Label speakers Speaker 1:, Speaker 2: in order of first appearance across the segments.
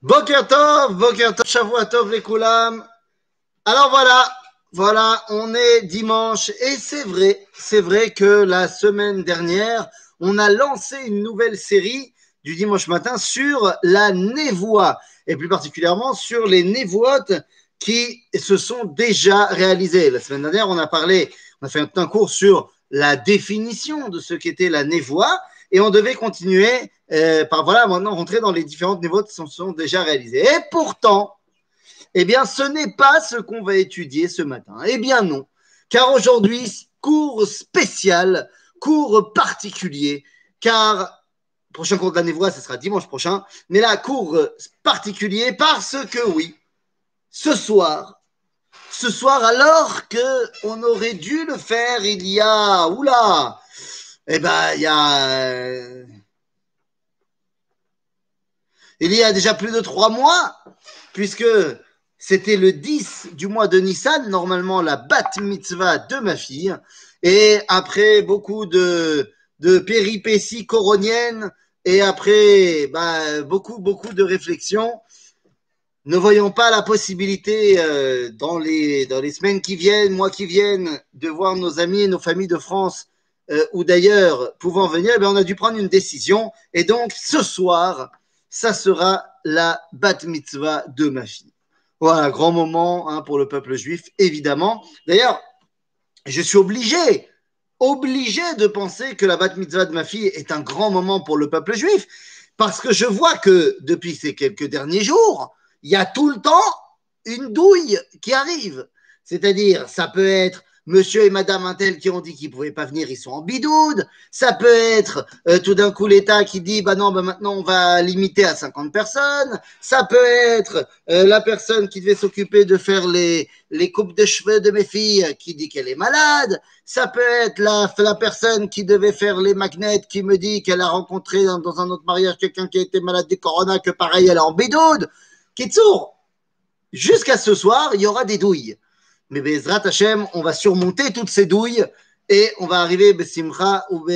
Speaker 1: Boker Tov, Boker Tov, Shavua Tov les Koulam. Alors voilà, voilà, on est dimanche et c'est vrai, c'est vrai que la semaine dernière, on a lancé une nouvelle série du dimanche matin sur la névoie et plus particulièrement sur les névoites qui se sont déjà réalisées. La semaine dernière, on a parlé, on a fait un cours sur la définition de ce qu'était la névoie et on devait continuer euh, par voilà maintenant rentrer dans les différentes niveaux qui sont, déjà réalisés. Et pourtant, eh bien, ce n'est pas ce qu'on va étudier ce matin. Eh bien non, car aujourd'hui, cours spécial, cours particulier, car prochain cours de la névoie, ce sera dimanche prochain, mais là, cours particulier parce que oui, ce soir, ce soir, alors que on aurait dû le faire il y a, oula, eh ben, il y a, il y a déjà plus de trois mois, puisque c'était le 10 du mois de Nissan, normalement la bat mitzvah de ma fille. Et après beaucoup de, péripéties coroniennes et après bah, beaucoup, beaucoup de réflexions, ne voyons pas la possibilité euh, dans, les, semaines qui viennent, mois qui viennent, de voir nos amis et nos familles de France euh, ou d'ailleurs pouvant venir, eh bien, on a dû prendre une décision. Et donc, ce soir, ça sera la bat mitzvah de ma fille. Voilà, grand moment hein, pour le peuple juif, évidemment. D'ailleurs, je suis obligé, obligé de penser que la bat mitzvah de ma fille est un grand moment pour le peuple juif, parce que je vois que depuis ces quelques derniers jours, il y a tout le temps une douille qui arrive. C'est-à-dire, ça peut être monsieur et madame Intel qui ont dit qu'ils ne pouvaient pas venir, ils sont en bidoude. Ça peut être euh, tout d'un coup l'État qui dit bah non, bah maintenant on va limiter à 50 personnes. Ça peut être euh, la personne qui devait s'occuper de faire les, les coupes de cheveux de mes filles qui dit qu'elle est malade. Ça peut être la, la personne qui devait faire les magnets qui me dit qu'elle a rencontré dans, dans un autre mariage quelqu'un qui a été malade du corona, que pareil elle est en bidoude. Kitsour, jusqu'à ce soir, il y aura des douilles. Mais Bezrat Hashem, on va surmonter toutes ces douilles et on va arriver Besimcha ou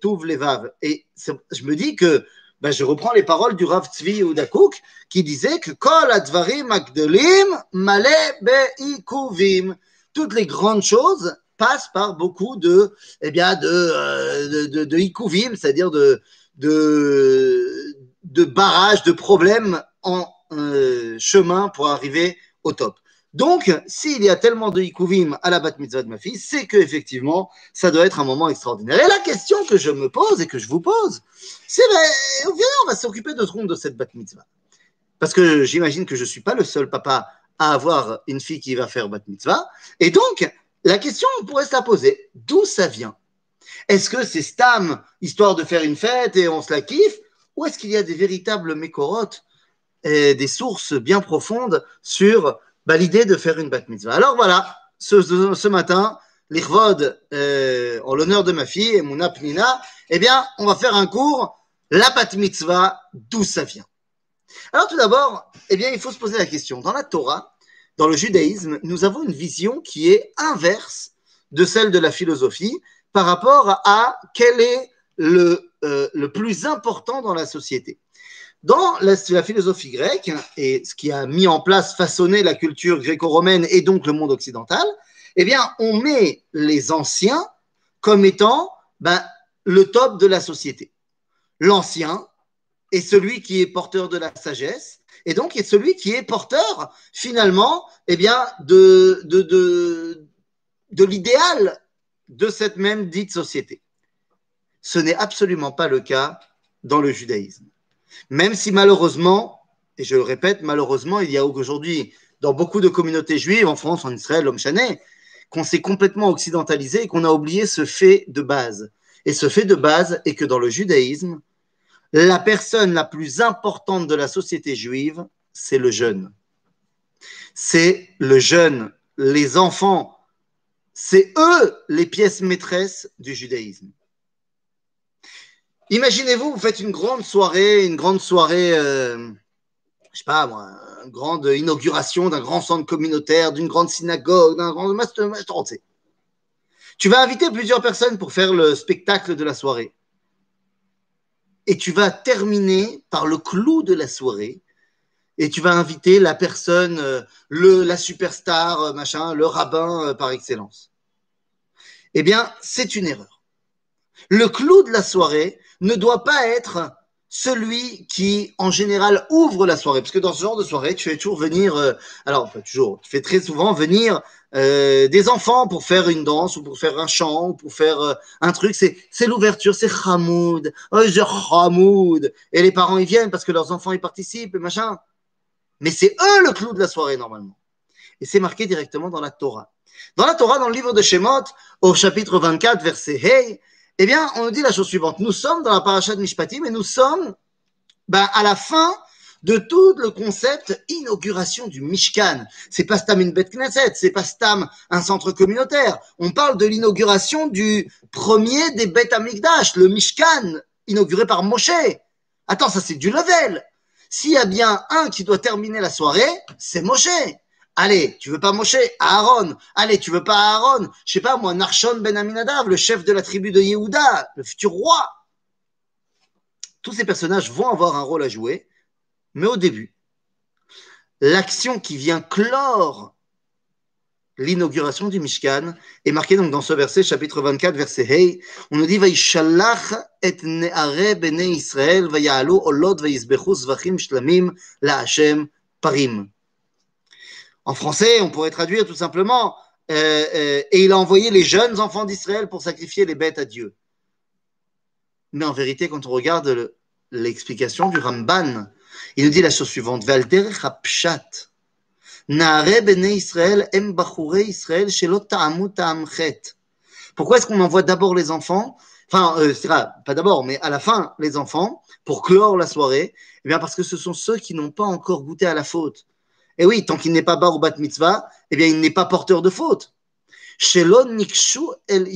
Speaker 1: Touv Levav. Et je me dis que ben, je reprends les paroles du Rav Tzvi Udakouk qui disait que Kol Advarim Magdolim Male Beikuvim. Toutes les grandes choses passent par beaucoup de, eh bien, de, de, de, de c'est-à-dire de, de, de barrages, de problèmes en euh, chemin pour arriver au top. Donc, s'il y a tellement de Hikuvim à la bat mitzvah de ma fille, c'est que effectivement, ça doit être un moment extraordinaire. Et la question que je me pose et que je vous pose, c'est viens, on va s'occuper de secondes de cette bat mitzvah. Parce que j'imagine que je ne suis pas le seul papa à avoir une fille qui va faire bat mitzvah. Et donc, la question, on pourrait se la poser. D'où ça vient? Est-ce que c'est Stam, histoire de faire une fête et on se la kiffe? Ou est-ce qu'il y a des véritables mécorotes et des sources bien profondes sur bah, l'idée de faire une bat mitzvah. Alors voilà, ce, ce matin, l'Irvod, euh, en l'honneur de ma fille, Mouna Pnina, eh bien, on va faire un cours, la bat mitzvah, d'où ça vient. Alors tout d'abord, eh bien, il faut se poser la question. Dans la Torah, dans le judaïsme, nous avons une vision qui est inverse de celle de la philosophie par rapport à quel est le, euh, le plus important dans la société. Dans la, philosophie grecque, et ce qui a mis en place, façonné la culture gréco-romaine et donc le monde occidental, eh bien, on met les anciens comme étant ben, le top de la société. L'ancien est celui qui est porteur de la sagesse, et donc est celui qui est porteur, finalement, eh bien, de l'idéal de cette même dite société. Ce n'est absolument pas le cas dans le judaïsme. Même si malheureusement, et je le répète, malheureusement, il y a aujourd'hui dans beaucoup de communautés juives, en France, en Israël, l'homme chané, qu'on s'est complètement occidentalisé et qu'on a oublié ce fait de base. Et ce fait de base est que dans le judaïsme, la personne la plus importante de la société juive, c'est le jeune. C'est le jeune, les enfants. C'est eux les pièces maîtresses du judaïsme. Imaginez-vous, vous faites une grande soirée, une grande soirée, euh, je sais pas moi, une grande inauguration d'un grand centre communautaire, d'une grande synagogue, d'un grand master, Tu vas inviter plusieurs personnes pour faire le spectacle de la soirée. Et tu vas terminer par le clou de la soirée, et tu vas inviter la personne, euh, la superstar, euh, machin, le rabbin euh, par excellence. Eh bien, c'est une erreur. Le clou de la soirée ne doit pas être celui qui, en général, ouvre la soirée. Parce que dans ce genre de soirée, tu fais toujours venir, euh, alors pas toujours, tu fais très souvent venir euh, des enfants pour faire une danse ou pour faire un chant ou pour faire euh, un truc. C'est, l'ouverture, c'est Hamoud. Oh. Et les parents, ils viennent parce que leurs enfants, ils participent et machin. Mais c'est eux le clou de la soirée, normalement. Et c'est marqué directement dans la Torah. Dans la Torah, dans le livre de Shemot, au chapitre 24, verset Hey, eh bien, on nous dit la chose suivante. Nous sommes dans la paracha de Mishpatim et nous sommes ben, à la fin de tout le concept inauguration du Mishkan. C'est pas Stam une Bet Knesset, c'est pas Stam un centre communautaire. On parle de l'inauguration du premier des Bet Amikdash, le Mishkan, inauguré par Moshe. Attends, ça c'est du level. S'il y a bien un qui doit terminer la soirée, c'est Moshe. Allez, tu veux pas Moshe? Aaron. Allez, tu veux pas Aaron? Je sais pas moi, Narshon ben Aminadav, le chef de la tribu de Yehuda, le futur roi. Tous ces personnages vont avoir un rôle à jouer, mais au début, l'action qui vient clore l'inauguration du Mishkan est marquée donc dans ce verset, chapitre 24, verset Hey. On nous dit Vaishalach et ne'are bene Israël vayalu olot vayizbechu zvachim shlamim la Hashem parim. En français, on pourrait traduire tout simplement euh, euh, et il a envoyé les jeunes enfants d'Israël pour sacrifier les bêtes à Dieu. Mais en vérité, quand on regarde l'explication du Ramban, il nous dit la chose suivante Valder Hapshat. Israël Israël Pourquoi est-ce qu'on envoie d'abord les enfants? Enfin, euh, pas d'abord, mais à la fin, les enfants, pour clore la soirée? Eh bien, parce que ce sont ceux qui n'ont pas encore goûté à la faute. Et oui, tant qu'il n'est pas bar ou bat mitzvah, eh bien, il n'est pas porteur de faute. Shelon nikshu el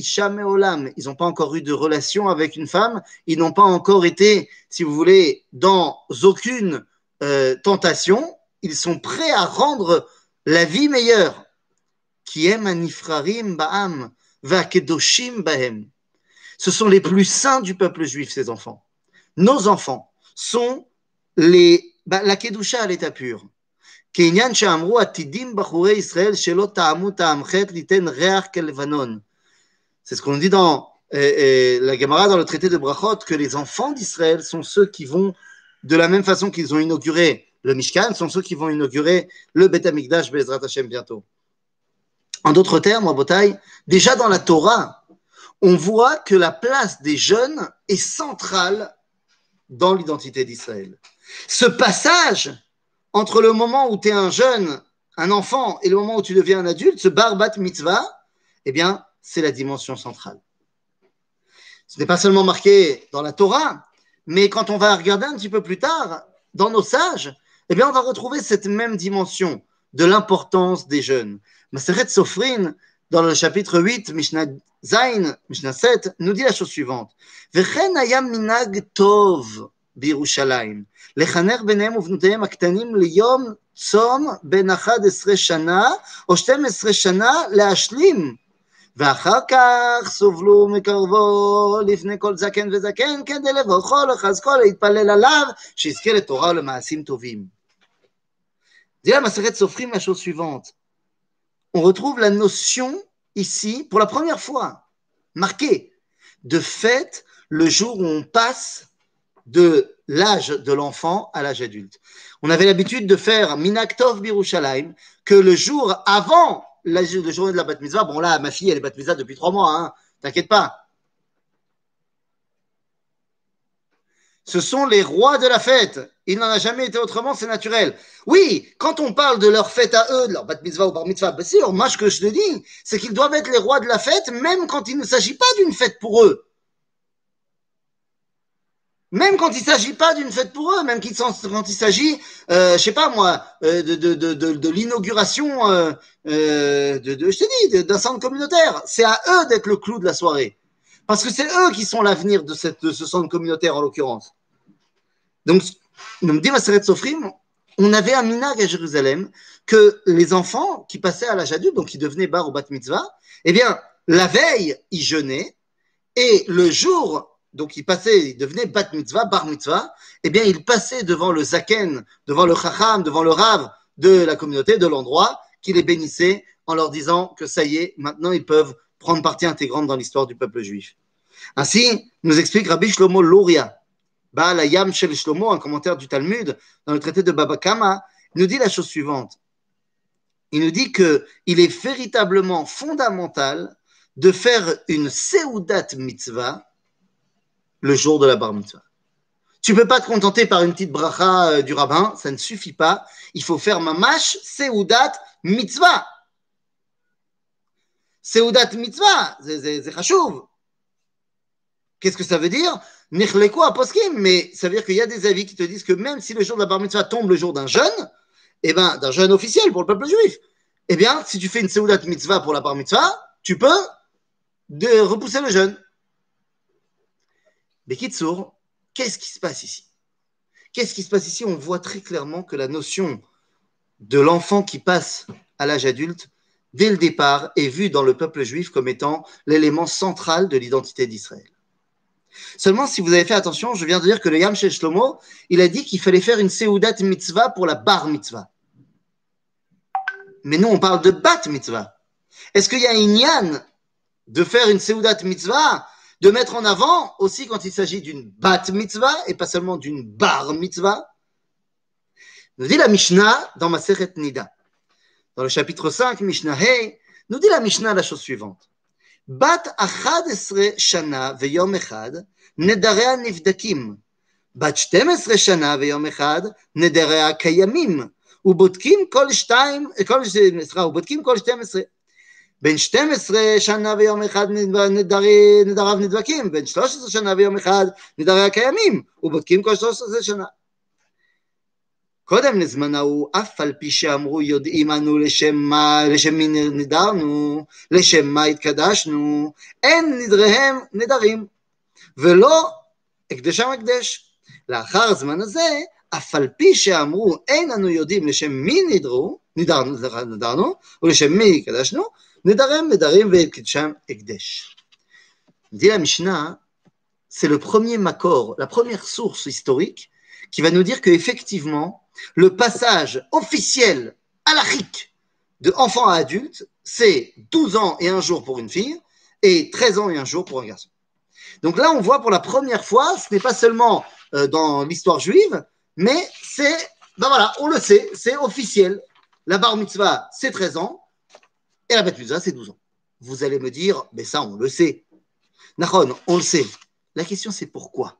Speaker 1: olam. Ils n'ont pas encore eu de relation avec une femme. Ils n'ont pas encore été, si vous voulez, dans aucune euh, tentation. Ils sont prêts à rendre la vie meilleure. Qui anifrarim ba'am, kedoshim ba'em. Ce sont les plus saints du peuple juif, ces enfants. Nos enfants sont les, bah, la kedusha à l'état pur. C'est ce qu'on dit dans la Gemara, dans le traité de Brachot, que les enfants d'Israël sont ceux qui vont, de la même façon qu'ils ont inauguré le Mishkan, sont ceux qui vont inaugurer le Bet HaMikdash Bezrat Hashem bientôt. En d'autres termes, Botaï, déjà dans la Torah, on voit que la place des jeunes est centrale dans l'identité d'Israël. Ce passage entre le moment où tu es un jeune, un enfant, et le moment où tu deviens un adulte, ce barbat mitzvah, eh bien, c'est la dimension centrale. Ce n'est pas seulement marqué dans la Torah, mais quand on va regarder un petit peu plus tard, dans nos sages, eh bien, on va retrouver cette même dimension de l'importance des jeunes. Maseret Sofrin, dans le chapitre 8, Mishnah Zain, Mishnah 7, nous dit la chose suivante. Vechen ayam minag tov בירושלים. לחנך ביניהם ובנותיהם הקטנים ליום צום בין 11 שנה או 12 שנה להשלים. ואחר כך סובלו מקרבו לפני כל זקן וזקן כדי לברכו לחזקו להתפלל עליו שיזכה לתורה ולמעשים טובים. Dis la Maseret Sofrim la chose. On retrouve la notion ici, pour la première fois, marquée, de fête le jour où on passe de l'âge de l'enfant à l'âge adulte. On avait l'habitude de faire Minaktov Birushalayim, que le jour avant la, journée de la bat mitzvah, bon là, ma fille, elle est bat mitzvah depuis trois mois, hein, t'inquiète pas. Ce sont les rois de la fête. Il n'en a jamais été autrement, c'est naturel. Oui, quand on parle de leur fête à eux, de leur bat mitzvah ou bar mitzvah, bien sûr, moi ce que je te dis, c'est qu'ils doivent être les rois de la fête, même quand il ne s'agit pas d'une fête pour eux. Même quand il ne s'agit pas d'une fête pour eux, même quand il s'agit, euh, je sais pas moi, euh, de, de, de, de, l'inauguration euh, euh, de, d'un centre communautaire. C'est à eux d'être le clou de la soirée. Parce que c'est eux qui sont l'avenir de, cette, de ce centre communautaire en l'occurrence. Donc, Sofrim, on avait un minag à Jérusalem que les enfants qui passaient à l'âge adulte, donc qui devenaient bar ou bat mitzvah, eh bien, la veille, ils jeûnaient et le jour donc il passait, il devenait bat mitzvah, bar mitzvah, eh bien il passait devant le zaken, devant le chacham, devant le rav de la communauté, de l'endroit, qui les bénissait en leur disant que ça y est, maintenant ils peuvent prendre partie intégrante dans l'histoire du peuple juif. Ainsi, nous explique Rabbi Shlomo Luria, Baal Yam Shel Shlomo, un commentaire du Talmud, dans le traité de Baba Kama, nous dit la chose suivante. Il nous dit qu'il est véritablement fondamental de faire une Seudat mitzvah le jour de la bar mitzvah. Tu ne peux pas te contenter par une petite bracha euh, du rabbin, ça ne suffit pas. Il faut faire mamash Seudat mitzvah. Seudat mitzvah, c'est chachouv. Qu'est-ce que ça veut dire? Nichleko aposkim, mais ça veut dire qu'il y a des avis qui te disent que même si le jour de la bar mitzvah tombe le jour d'un jeûne, eh ben, d'un jeûne officiel pour le peuple juif, eh bien, si tu fais une Seudat mitzvah pour la bar mitzvah, tu peux repousser le jeûne. Mais Kitsour, qu'est-ce qui se passe ici? Qu'est-ce qui se passe ici? On voit très clairement que la notion de l'enfant qui passe à l'âge adulte, dès le départ, est vue dans le peuple juif comme étant l'élément central de l'identité d'Israël. Seulement, si vous avez fait attention, je viens de dire que le Yam Shlomo, il a dit qu'il fallait faire une Seudat mitzvah pour la bar mitzvah. Mais nous, on parle de bat mitzvah. Est-ce qu'il y a un yan de faire une Seudat mitzvah, de mettre en avant aussi quand il s'agit d'une bat mitzvah et pas seulement d'une bar mitzvah Nous dit la Mishnah dans ma Nida. Dans le chapitre 5, Mishnah Hey, nous dit la Mishnah la chose suivante. בת 11 שנה ויום אחד, נדריה נבדקים. בת 12 שנה ויום אחד, נדריה קיימים. ובודקים כל שתיים, כל, סליחה, ובודקים כל 12. בין 12 שנה ויום אחד נדרי, נדריו נדבקים, בין 13 שנה ויום אחד נדריה קיימים, ובודקים כל 13 שנה. קודם לזמן ההוא, אף על פי שאמרו יודעים אנו לשם מה, לשם מי נדרנו, לשם מה התקדשנו, אין נדריהם נדרים, ולא הקדשם הקדש. לאחר הזמן הזה, אף על פי שאמרו אין אנו יודעים לשם מי נדרו, נדרנו, נדרנו ולשם מי הקדשנו, Nedarim, Nedarim ve Ekdesh. Dit la Mishnah, c'est le premier Makor, la première source historique qui va nous dire qu'effectivement, le passage officiel à l'Achic de enfant à adulte, c'est 12 ans et un jour pour une fille et 13 ans et un jour pour un garçon. Donc là, on voit pour la première fois, ce n'est pas seulement euh, dans l'histoire juive, mais c'est, ben voilà, on le sait, c'est officiel. La bar mitzvah, c'est 13 ans, et la bat mitzvah, c'est 12 ans. Vous allez me dire, mais ça, on le sait. Nahon, on le sait. La question, c'est pourquoi?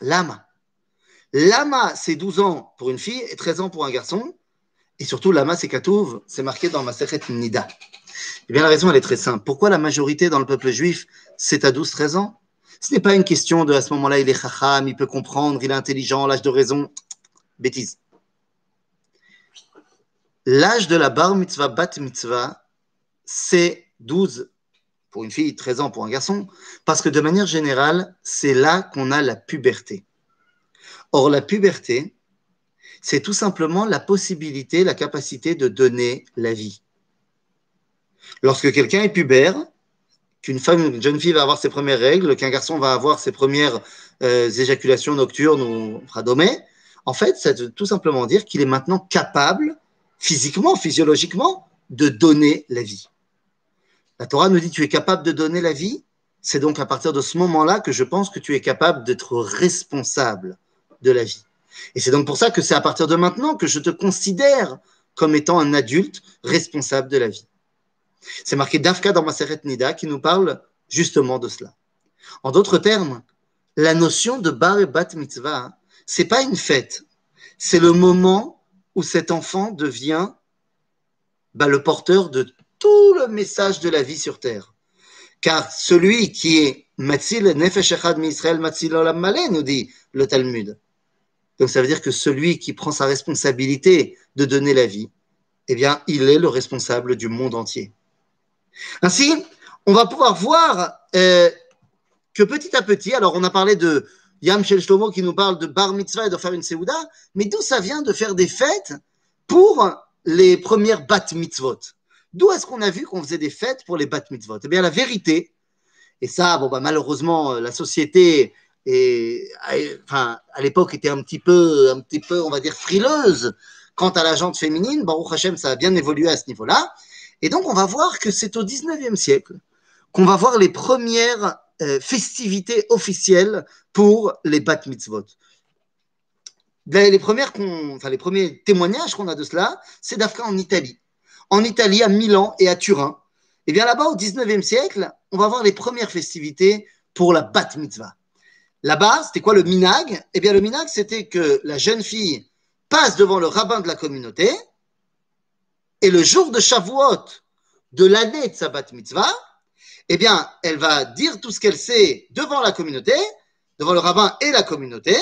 Speaker 1: L'âme, Lama, c'est 12 ans pour une fille et 13 ans pour un garçon. Et surtout, Lama, c'est Katouv, c'est marqué dans Maseret Nida. Eh bien, la raison, elle est très simple. Pourquoi la majorité dans le peuple juif, c'est à 12-13 ans? Ce n'est pas une question de, à ce moment-là, il est chacham, il peut comprendre, il est intelligent, l'âge de raison. Bêtise. L'âge de la bar mitzvah, bat mitzvah, c'est 12 pour une fille, 13 ans pour un garçon, parce que de manière générale, c'est là qu'on a la puberté. Or, la puberté, c'est tout simplement la possibilité, la capacité de donner la vie. Lorsque quelqu'un est pubère, qu'une femme, une jeune fille va avoir ses premières règles, qu'un garçon va avoir ses premières euh, éjaculations nocturnes ou fradomées, en fait, c'est tout simplement dire qu'il est maintenant capable, physiquement, physiologiquement, de donner la vie. La Torah nous dit tu es capable de donner la vie. C'est donc à partir de ce moment-là que je pense que tu es capable d'être responsable de la vie. Et c'est donc pour ça que c'est à partir de maintenant que je te considère comme étant un adulte responsable de la vie. C'est marqué Dafka dans Maseret Nida qui nous parle justement de cela. En d'autres termes, la notion de bar et bat mitzvah, c'est pas une fête, c'est le moment où cet enfant devient bah, le porteur de tout le message de la vie sur terre. Car celui qui est Matzil Nefesh Echad Israël Matzil Olam nous dit le Talmud. Donc ça veut dire que celui qui prend sa responsabilité de donner la vie, eh bien, il est le responsable du monde entier. Ainsi, on va pouvoir voir euh, que petit à petit, alors on a parlé de Yam Shel Shlomo qui nous parle de bar mitzvah et de faire une seuda, mais d'où ça vient de faire des fêtes pour les premières bat mitzvot? D'où est-ce qu'on a vu qu'on faisait des fêtes pour les bat mitzvot? Eh bien, la vérité Et ça, bon, bah, malheureusement, la société, est, enfin, à l'époque, était un petit peu, un petit peu, on va dire, frileuse quant à la jante féminine. Baruch Hashem, ça a bien évolué à ce niveau-là. Et donc, on va voir que c'est au 19e siècle qu'on va voir les premières euh, festivités officielles pour les bat mitzvot. Les, enfin, les premiers témoignages qu'on a de cela, c'est d'Afrique en Italie. En Italie, à Milan et à Turin. Et bien là-bas, au 19e siècle, on va voir les premières festivités pour la bat mitzvah. Là-bas, c'était quoi le minag Eh bien, le minag, c'était que la jeune fille passe devant le rabbin de la communauté et le jour de Shavuot de l'année de sa bat mitzvah, eh bien, elle va dire tout ce qu'elle sait devant la communauté, devant le rabbin et la communauté,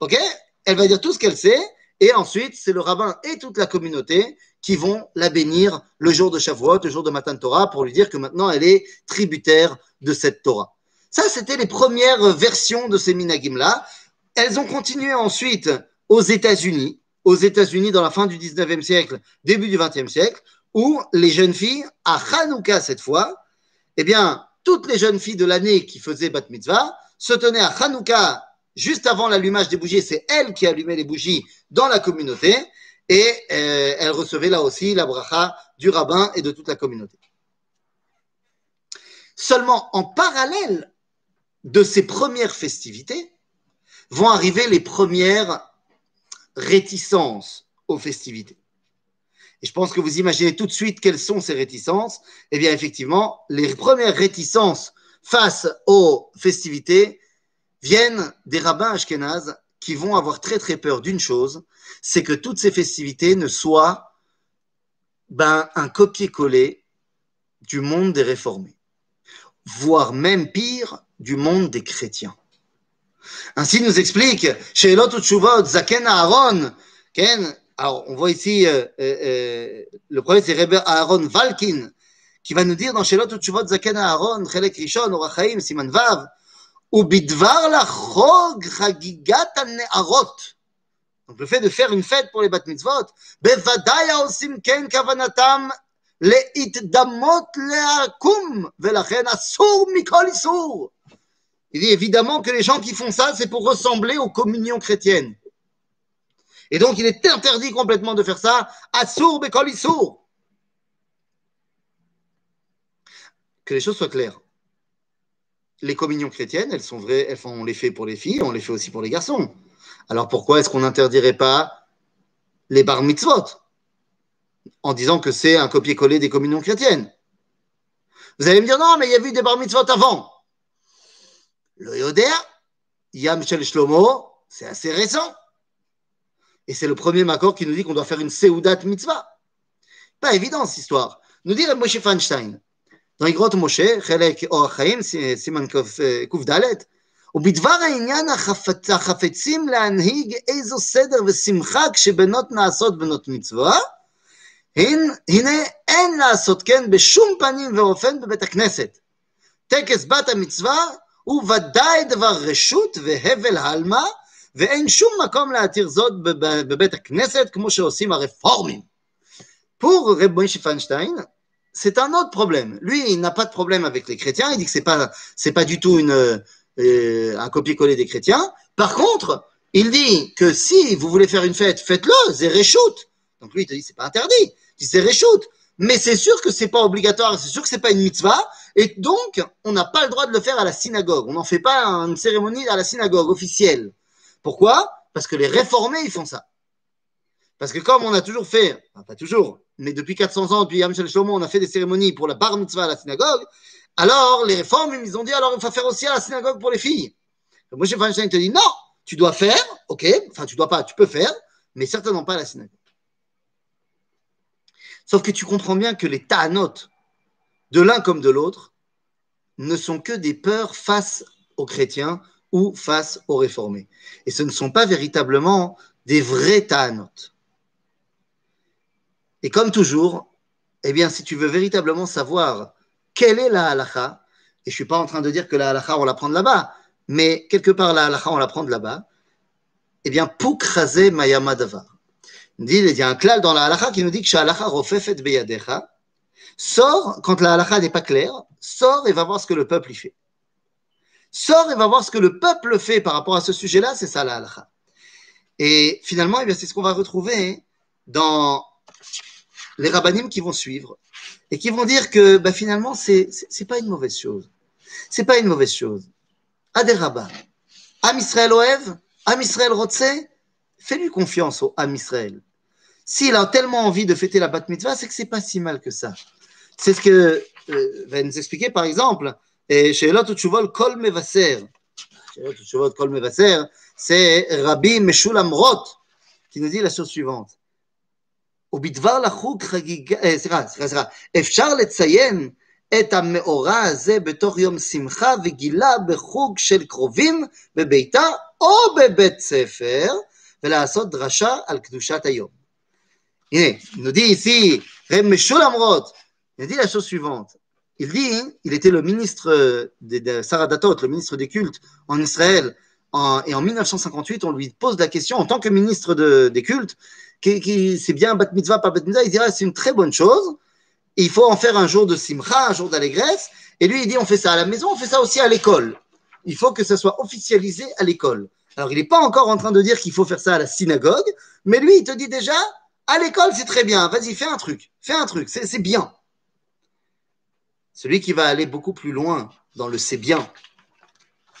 Speaker 1: ok? Elle va dire tout ce qu'elle sait, et ensuite, c'est le rabbin et toute la communauté qui vont la bénir le jour de Shavuot, le jour de Matan Torah, pour lui dire que maintenant elle est tributaire de cette Torah. Ça, c'était les premières versions de ces minagim-là. Elles ont continué ensuite aux États-Unis, aux États-Unis dans la fin du 19e siècle, début du 20e siècle, où les jeunes filles, à Hanouka cette fois, eh bien, toutes les jeunes filles de l'année qui faisaient Bat Mitzvah se tenaient à Hanouka juste avant l'allumage des bougies. C'est elles qui allumaient les bougies dans la communauté et euh, elles recevaient là aussi la bracha du rabbin et de toute la communauté. Seulement en parallèle de ces premières festivités vont arriver les premières réticences aux festivités. Et je pense que vous imaginez tout de suite quelles sont ces réticences. Eh bien, effectivement, les premières réticences face aux festivités viennent des rabbins ashkénazes qui vont avoir très très peur d'une chose, c'est que toutes ces festivités ne soient ben, un copier-coller du monde des réformés, voire même pire, du monde des chrétiens. Ainsi nous explique Zaken Aaron, alors, on voit ici, euh, euh, euh, le premier, c'est Rebbe Aaron Valkin, qui va nous dire dans Shelot Utshuvot Zaken Aaron, Chelek Rishon, Orachaim, Siman Vav, Ubidvar Lachog Chagigat Ne'arot. Donc, le fait de faire une fête pour les Bat Mitzvot, Bevadaya Osim Ken Kavanatam Le'itdamot Le'akum, Velachen Asur Mikol Isur. Il dit évidemment que les gens qui font ça, c'est pour ressembler aux communions chrétiennes. Et donc, il est interdit complètement de faire ça. Assour sourd. Que les choses soient claires. Les communions chrétiennes, elles sont vraies, elles font, on les fait pour les filles, on les fait aussi pour les garçons. Alors pourquoi est-ce qu'on n'interdirait pas les bar mitzvot en disant que c'est un copier-coller des communions chrétiennes? Vous allez me dire non, mais il y a eu des bar mitzvot avant. Le Yoder, Yam Shel Shlomo, c'est assez récent. Et c'est le premier Makor qui nous dit qu'on doit faire une Seudat Mitzvah. Pas évident cette histoire. Nous dit Moshe Feinstein, dans les grottes Moshe, Chelek Orchaim, Siman Kufdalet, ובדבר העניין החפצים להנהיג איזו סדר ושמחה כשבנות נעשות בנות מצווה, הנה אין לעשות כן בשום פנים ואופן בבית הכנסת. טקס בת המצווה הוא ודאי דבר רשות והבל הלמה, ואין שום מקום להתיר זאת בבית הכנסת כמו שעושים הרפורמים. Pour Reb Moshe Feinstein, c'est un autre problème. Lui, il n'a pas de problème avec les chrétiens. Il dit que c'est pas, c'est pas du tout une, euh, un copier-coller des chrétiens. Par contre, il dit que si vous voulez faire une fête, faites-le, c'est réchoute. Donc lui, il te dit c'est pas interdit. Il dit c'est réchoute. Mais c'est sûr que c'est pas obligatoire, c'est sûr que c'est pas une mitzvah, et donc on n'a pas le droit de le faire à la synagogue. On n'en fait pas une cérémonie à la synagogue officielle. Pourquoi? Parce que les réformés, ils font ça. Parce que comme on a toujours fait, pas toujours, mais depuis 400 ans, depuis Yam Shlomo, on a fait des cérémonies pour la bar mitzvah à la synagogue, alors les réformes, ils ont dit, alors il faut faire aussi à la synagogue pour les filles. Moi, Moshe Feinstein te dit, non, tu dois faire, ok, enfin tu dois pas, tu peux faire, mais certainement pas à la synagogue. Sauf que tu comprends bien que les ta'anot, de l'un comme de l'autre, ne sont que des peurs face aux chrétiens ou face aux réformés. Et ce ne sont pas véritablement des vrais ta'anot. Et comme toujours, eh bien, si tu veux véritablement savoir quelle est la halakha, et je ne suis pas en train de dire que la halakha, on la prend là-bas, mais quelque part la halakha, on la prend là-bas, eh bien, pukraze mayama davar. Il y a un klal dans la halakha qui nous dit que halakha rofefet beyadecha, sors quand la halakha n'est pas claire, sors et va voir ce que le peuple y fait. Sors et va voir ce que le peuple fait par rapport à ce sujet-là, c'est ça la. Et finalement, eh c'est ce qu'on va retrouver dans les rabbinim qui vont suivre et qui vont dire que bah, finalement, c'est n'est pas une mauvaise chose. C'est pas une mauvaise chose. À des rabbins. Am Israël Oev, Am Israël Rotse, fais-lui confiance au Am Israël. S'il a tellement envie de fêter la bat mitzvah, c'est que c'est pas si mal que ça. C'est ce que euh, va nous expliquer par exemple Sheelot Utshuvot Kol Mevaser. Sheelot Utshuvot Kol Mevaser, c'est Rabbi Meshulam Roth qui nous dit la. ובדבר לחוג חגיגה, סליחה, סליחה, סליחה, אפשר לציין את המאורע הזה בתוך יום שמחה וגילה בחוג של קרובים בביתה או בבית ספר, ולעשות דרשה על קדושת היום. הנה, nous dit ici, Reb Meshulam Roth, il dit Il dit, il était le ministre de, de Saradatot, le ministre des cultes en Israël, et en 1958, on lui pose la question, en tant que ministre de, des cultes, qui, qui c'est bien bat mitzvah, pas bat mitzvah, il dirait c'est une très bonne chose, il faut en faire un jour de simcha, un jour d'allégresse, et lui il dit on fait ça à la maison, on fait ça aussi à l'école. Il faut que ça soit officialisé à l'école. Alors il n'est pas encore en train de dire qu'il faut faire ça à la synagogue, mais lui il te dit déjà, à l'école c'est très bien, vas-y fais un truc, fais un truc, c'est bien. Celui qui va aller beaucoup plus loin dans le c'est bien,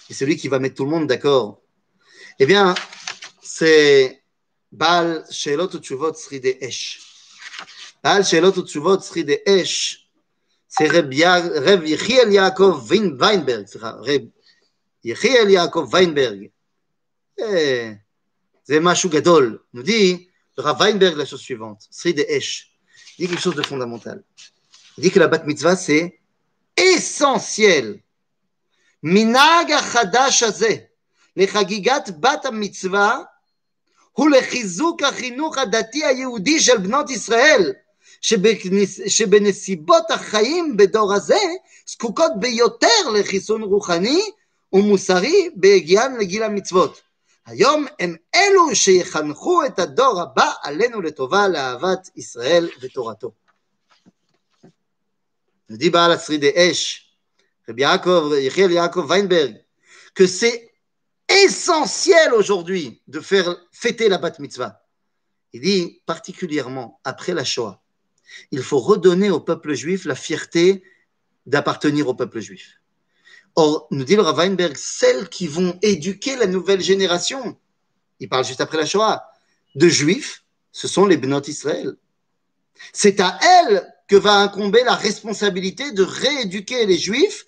Speaker 1: et celui qui va mettre tout le monde d'accord, eh bien, c'est Baal Shelot Utshuvot Sri de Esh. Baal Shelot Utshuvot Sri de Esh, c'est Reb Yechiel Yaakov Weinberg, Reb Yechiel Yaakov Weinberg. C'est Mashou Gadol. Nous dit le Rav Weinberg la chose suivante, Sri de Esh. Il dit quelque chose de fondamental. Il dit que la bat mitzvah, c'est essentiel. מנהג החדש הזה לחגיגת בת המצווה הוא לחיזוק החינוך הדתי היהודי של בנות ישראל, שבנסיבות החיים בדור הזה זקוקות ביותר לחיסון רוחני ומוסרי בהגיען לגיל המצוות. היום הם אלו שיחנכו את הדור הבא עלינו לטובה לאהבת ישראל ותורתו. Dit Baal Asri Esh, Rabbi Yaakov, Yaakov Weinberg, que c'est essentiel aujourd'hui de faire fêter la bat mitzvah. Il dit particulièrement après la Shoah, il faut redonner au peuple juif la fierté d'appartenir au peuple juif. Or, nous dit le Weinberg, celles qui vont éduquer la nouvelle génération, il parle juste après la Shoah, de juifs, ce sont les Benot Israël. C'est à elles que va incomber la responsabilité de rééduquer les juifs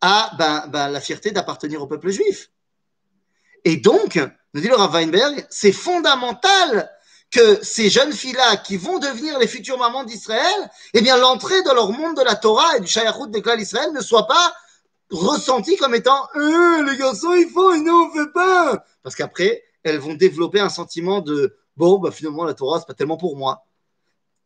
Speaker 1: à ben, ben, la fierté d'appartenir au peuple juif. Et donc, nous dit le Rav Weinberg, c'est fondamental que ces jeunes filles-là qui vont devenir les futures mamans d'Israël, eh bien, l'entrée dans leur monde de la Torah et du Shayachut des clans d'Israël ne soit pas ressentie comme étant euh, les garçons, il faut, et nous, on fait pas. Parce qu'après, elles vont développer un sentiment de bon, bah, finalement, la Torah, c'est pas tellement pour moi.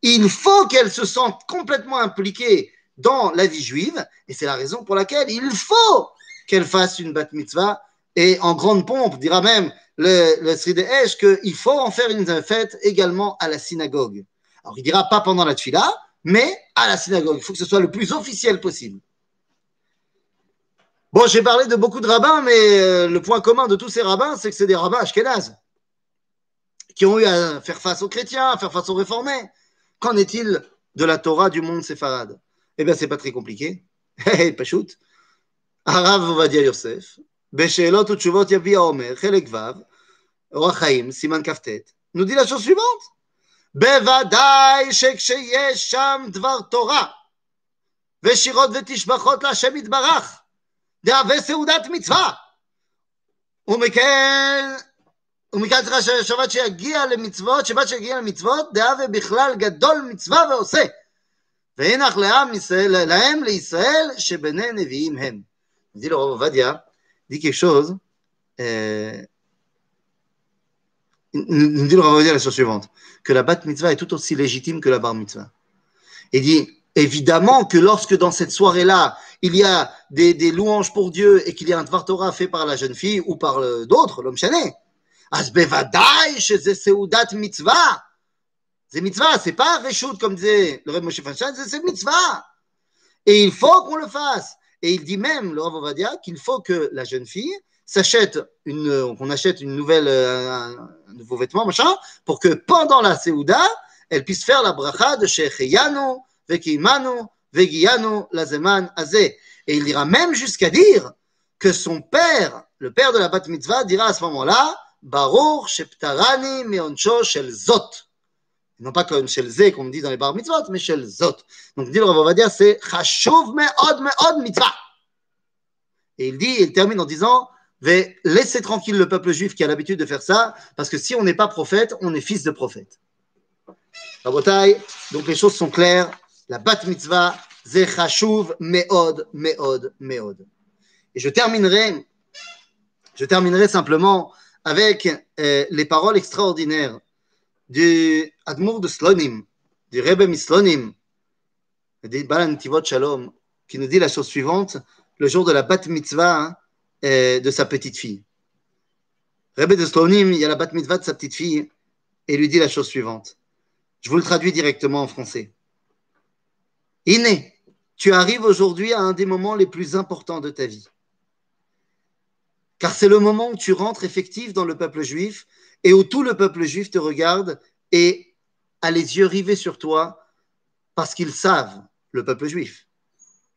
Speaker 1: Il faut qu'elles se sentent complètement impliquées dans la vie juive, et c'est la raison pour laquelle il faut qu'elle fasse une bat mitzvah, et en grande pompe, dira même le, le Sri qu'il faut en faire une fête également à la synagogue. Alors il dira pas pendant la tfila, mais à la synagogue. Il faut que ce soit le plus officiel possible. Bon, j'ai parlé de beaucoup de rabbins, mais euh, le point commun de tous ces rabbins, c'est que c'est des rabbins ashkénazes qui ont eu à faire face aux chrétiens, à faire face aux réformés. Qu'en est-il de la Torah du monde séfarade eh bien, c'est pas très compliqué. פשוט. הרב עובדיה יוסף, בשאלות ותשובות יביע עומר, חלק ו', אורח חיים, סימן כ"ט, nous dit la chose suivante. בוודאי שכשיש שם דבר תורה, ושירות ותשבחות להשם יתברך, דהווה סעודת מצווה, ומכן, ומכאן צריכה שבת שיגיע למצוות, שבת שיגיע למצוות, דהווה בכלל גדול מצווה ועושה. והנח לעם ישראל, להם לישראל שבני נביאים הם. dit le Rav Ovadia, dit quelque chose, euh, nous dit le Rav Ovadia la chose suivante, que la bat mitzvah est tout aussi légitime que la bar mitzvah. Il dit, évidemment que lorsque dans cette soirée-là, il y a des, des, louanges pour Dieu et qu'il y a un Dvar Torah fait par la jeune fille ou par d'autres, l'homme chané, אז בוודאי שזה סעודת מצווה. C'est mitzvah, c'est pas réchoute comme disait le Reb Moshe Feinstein, c'est mitzvah. Et il faut qu'on le fasse. Et il dit même, le Rav Ovadia, qu'il faut que la jeune fille s'achète une, qu'on achète une nouvelle, euh, un, nouveau vêtement, machin, pour que pendant la Seouda, elle puisse faire la bracha de Shecheyanu, Vekimanu, Vegiyanu, Lazeman, Azé. Et il dira même jusqu'à dire que son père, le père de la Bat Mitzvah, dira à ce moment-là, Baruch Sheptarani Meoncho Shel Zot. Non pas comme Shel Zé, comme on dit dans les Bar Mitzvot, mais Shel Zot. Donc, dit le Rav dire c'est Chashuv Me'od Me'od Mitzvah. Et il dit, il termine en disant, laissez tranquille le peuple juif qui a l'habitude de faire ça, parce que si on n'est pas prophète, on est fils de prophète. Rabotai, donc les choses sont claires. La bat mitzvah, zechashuv meod, meod, meod. Et je terminerai, je terminerai simplement avec euh, les paroles extraordinaires du Admour de Slonim, du Rebbe Mislonim, du Balan Tivot Shalom, qui nous dit la chose suivante le jour de la bat mitzvah euh, de sa petite fille. Rebbe de Slonim, il y a la bat mitzvah de sa petite fille, et lui dit la chose suivante. Je vous le traduis directement en français. Iné, tu arrives aujourd'hui à un des moments les plus importants de ta vie. Car c'est le moment où tu rentres effectif dans le peuple juif et où tout le peuple juif te regarde et a les yeux rivés sur toi parce qu'ils savent, le peuple juif,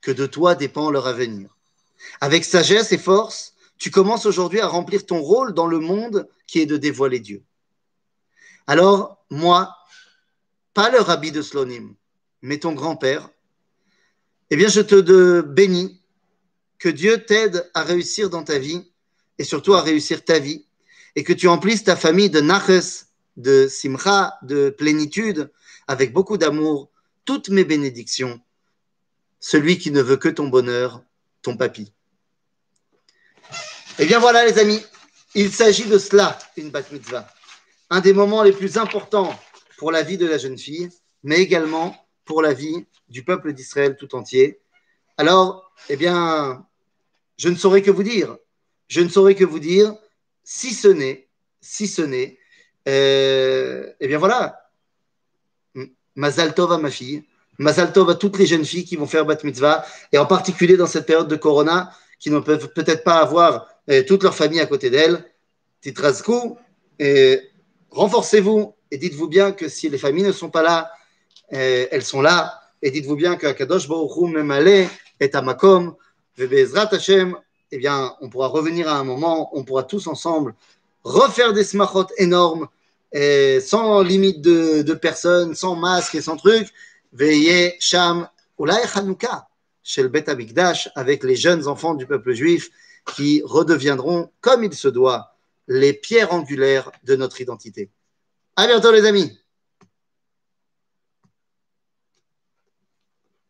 Speaker 1: que de toi dépend leur avenir. Avec sagesse et force, tu commences aujourd'hui à remplir ton rôle dans le monde qui est de dévoiler Dieu. Alors, moi, pas le rabbi de Slonim, mais ton grand-père, eh bien, je te bénis, que Dieu t'aide à réussir dans ta vie et surtout à réussir ta vie et que tu emplisses ta famille de naches, de simcha, de plénitude, avec beaucoup d'amour, toutes mes bénédictions. Celui qui ne veut que ton bonheur, ton papy. Eh bien voilà les amis, il s'agit de cela, une bat mitzvah. Un des moments les plus importants pour la vie de la jeune fille, mais également pour la vie du peuple d'Israël tout entier. Alors, eh bien, je ne saurais que vous dire, je ne saurais que vous dire, si ce n'est, si ce n'est, euh, eh bien voilà, Mazal Tov à ma fille, Mazal Tov à toutes les jeunes filles qui vont faire bat mitzvah, et en particulier dans cette période de Corona, qui ne peuvent peut-être pas avoir euh, toute leur famille à côté d'elles. Titraskou, et renforcez-vous et dites-vous bien que si les familles ne sont pas là, euh, elles sont là. Et dites-vous bien que Kadosh Baruch Memale est à Makom, Hashem, eh bien, on pourra revenir à un moment, on pourra tous ensemble refaire des smachot énormes, sans limite de, personnes, sans masque et sans truc. Veillez Sham, Ulay Chanukah, chez le Bet avec les jeunes enfants du peuple juif qui redeviendront, comme il se doit, les pierres angulaires de notre identité. À bientôt les amis